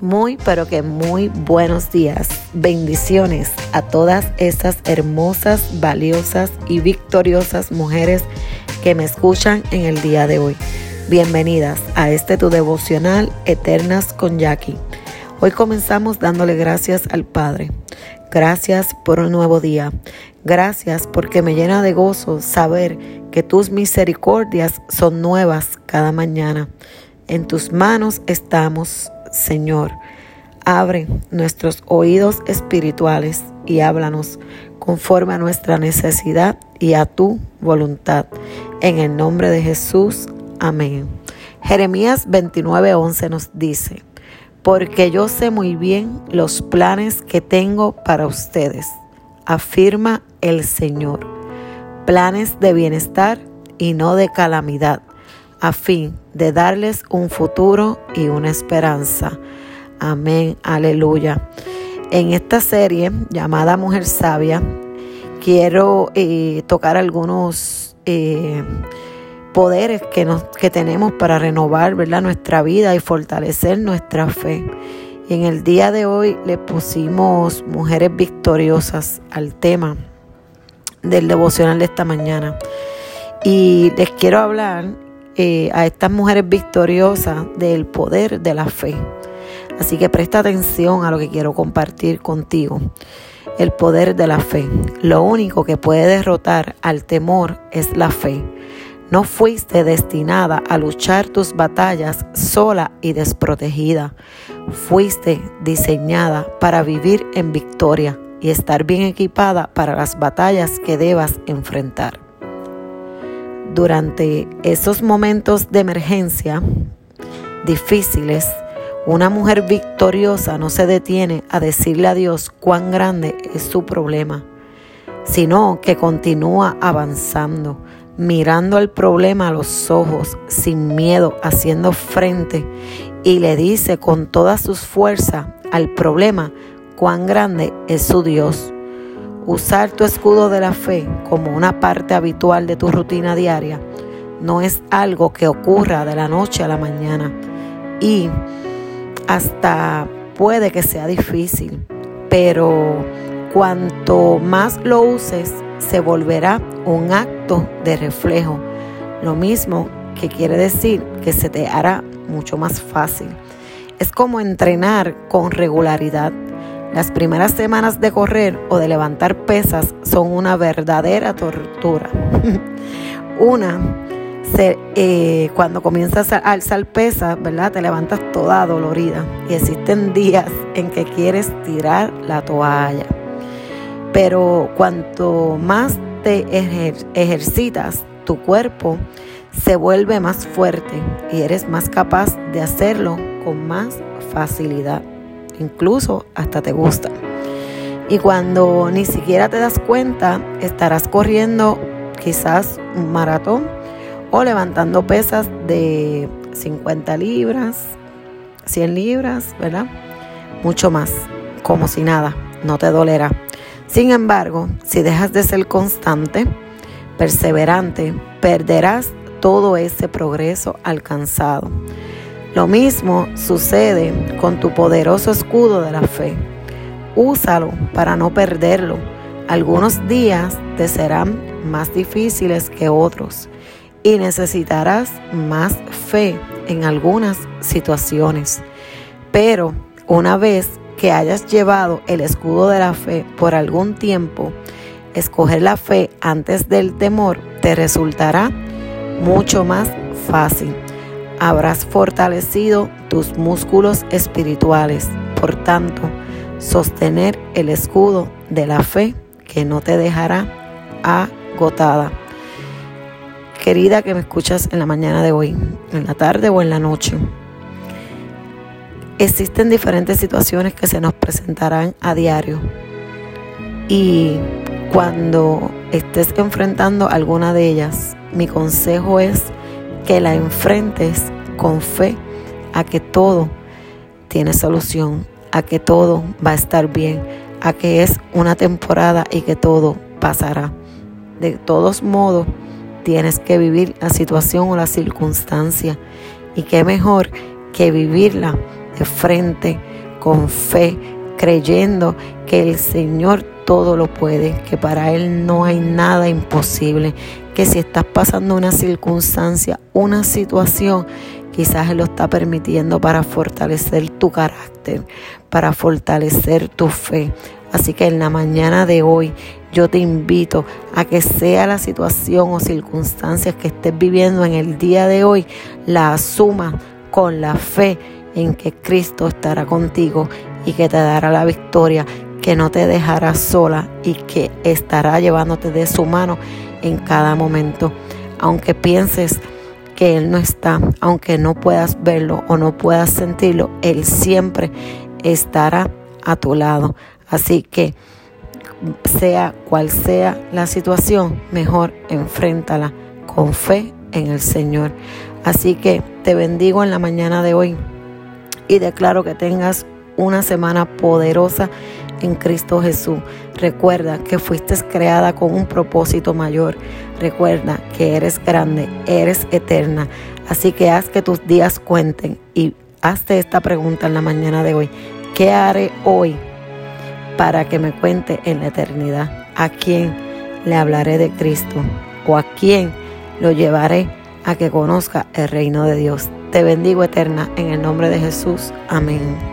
Muy, pero que muy buenos días. Bendiciones a todas esas hermosas, valiosas y victoriosas mujeres que me escuchan en el día de hoy. Bienvenidas a este tu devocional Eternas con Jackie. Hoy comenzamos dándole gracias al Padre. Gracias por un nuevo día. Gracias porque me llena de gozo saber que tus misericordias son nuevas cada mañana. En tus manos estamos Señor, abre nuestros oídos espirituales y háblanos conforme a nuestra necesidad y a tu voluntad. En el nombre de Jesús, amén. Jeremías 29:11 nos dice, porque yo sé muy bien los planes que tengo para ustedes, afirma el Señor, planes de bienestar y no de calamidad a fin de darles un futuro y una esperanza. Amén, aleluya. En esta serie llamada Mujer Sabia, quiero eh, tocar algunos eh, poderes que, nos, que tenemos para renovar ¿verdad? nuestra vida y fortalecer nuestra fe. Y en el día de hoy le pusimos mujeres victoriosas al tema del devocional de esta mañana. Y les quiero hablar eh, a estas mujeres victoriosas del poder de la fe. Así que presta atención a lo que quiero compartir contigo. El poder de la fe. Lo único que puede derrotar al temor es la fe. No fuiste destinada a luchar tus batallas sola y desprotegida. Fuiste diseñada para vivir en victoria y estar bien equipada para las batallas que debas enfrentar durante esos momentos de emergencia difíciles, una mujer victoriosa no se detiene a decirle a Dios cuán grande es su problema, sino que continúa avanzando, mirando el problema a los ojos, sin miedo, haciendo frente y le dice con toda sus fuerzas al problema cuán grande es su Dios. Usar tu escudo de la fe como una parte habitual de tu rutina diaria no es algo que ocurra de la noche a la mañana y hasta puede que sea difícil, pero cuanto más lo uses se volverá un acto de reflejo. Lo mismo que quiere decir que se te hará mucho más fácil. Es como entrenar con regularidad. Las primeras semanas de correr o de levantar pesas son una verdadera tortura. una, eh, cuando comienzas a alzar pesas, ¿verdad? Te levantas toda dolorida y existen días en que quieres tirar la toalla. Pero cuanto más te ejercitas, tu cuerpo se vuelve más fuerte y eres más capaz de hacerlo con más facilidad incluso hasta te gusta. Y cuando ni siquiera te das cuenta, estarás corriendo quizás un maratón o levantando pesas de 50 libras, 100 libras, ¿verdad? Mucho más, como si nada, no te dolerá. Sin embargo, si dejas de ser constante, perseverante, perderás todo ese progreso alcanzado. Lo mismo sucede con tu poderoso escudo de la fe. Úsalo para no perderlo. Algunos días te serán más difíciles que otros y necesitarás más fe en algunas situaciones. Pero una vez que hayas llevado el escudo de la fe por algún tiempo, escoger la fe antes del temor te resultará mucho más fácil habrás fortalecido tus músculos espirituales. Por tanto, sostener el escudo de la fe que no te dejará agotada. Querida que me escuchas en la mañana de hoy, en la tarde o en la noche, existen diferentes situaciones que se nos presentarán a diario. Y cuando estés enfrentando alguna de ellas, mi consejo es que la enfrentes con fe a que todo tiene solución, a que todo va a estar bien, a que es una temporada y que todo pasará. De todos modos, tienes que vivir la situación o la circunstancia y qué mejor que vivirla de frente, con fe, creyendo que el Señor todo lo puede, que para Él no hay nada imposible, que si estás pasando una circunstancia, una situación, quizás Él lo está permitiendo para fortalecer tu carácter, para fortalecer tu fe. Así que en la mañana de hoy yo te invito a que sea la situación o circunstancias que estés viviendo en el día de hoy, la asumas con la fe en que Cristo estará contigo y que te dará la victoria, que no te dejará sola y que estará llevándote de su mano en cada momento. Aunque pienses que Él no está, aunque no puedas verlo o no puedas sentirlo, Él siempre estará a tu lado. Así que sea cual sea la situación, mejor enfréntala con fe en el Señor. Así que te bendigo en la mañana de hoy y declaro que tengas una semana poderosa en Cristo Jesús. Recuerda que fuiste creada con un propósito mayor. Recuerda que eres grande, eres eterna. Así que haz que tus días cuenten y hazte esta pregunta en la mañana de hoy. ¿Qué haré hoy para que me cuente en la eternidad? ¿A quién le hablaré de Cristo? ¿O a quién lo llevaré a que conozca el reino de Dios? Te bendigo eterna en el nombre de Jesús. Amén.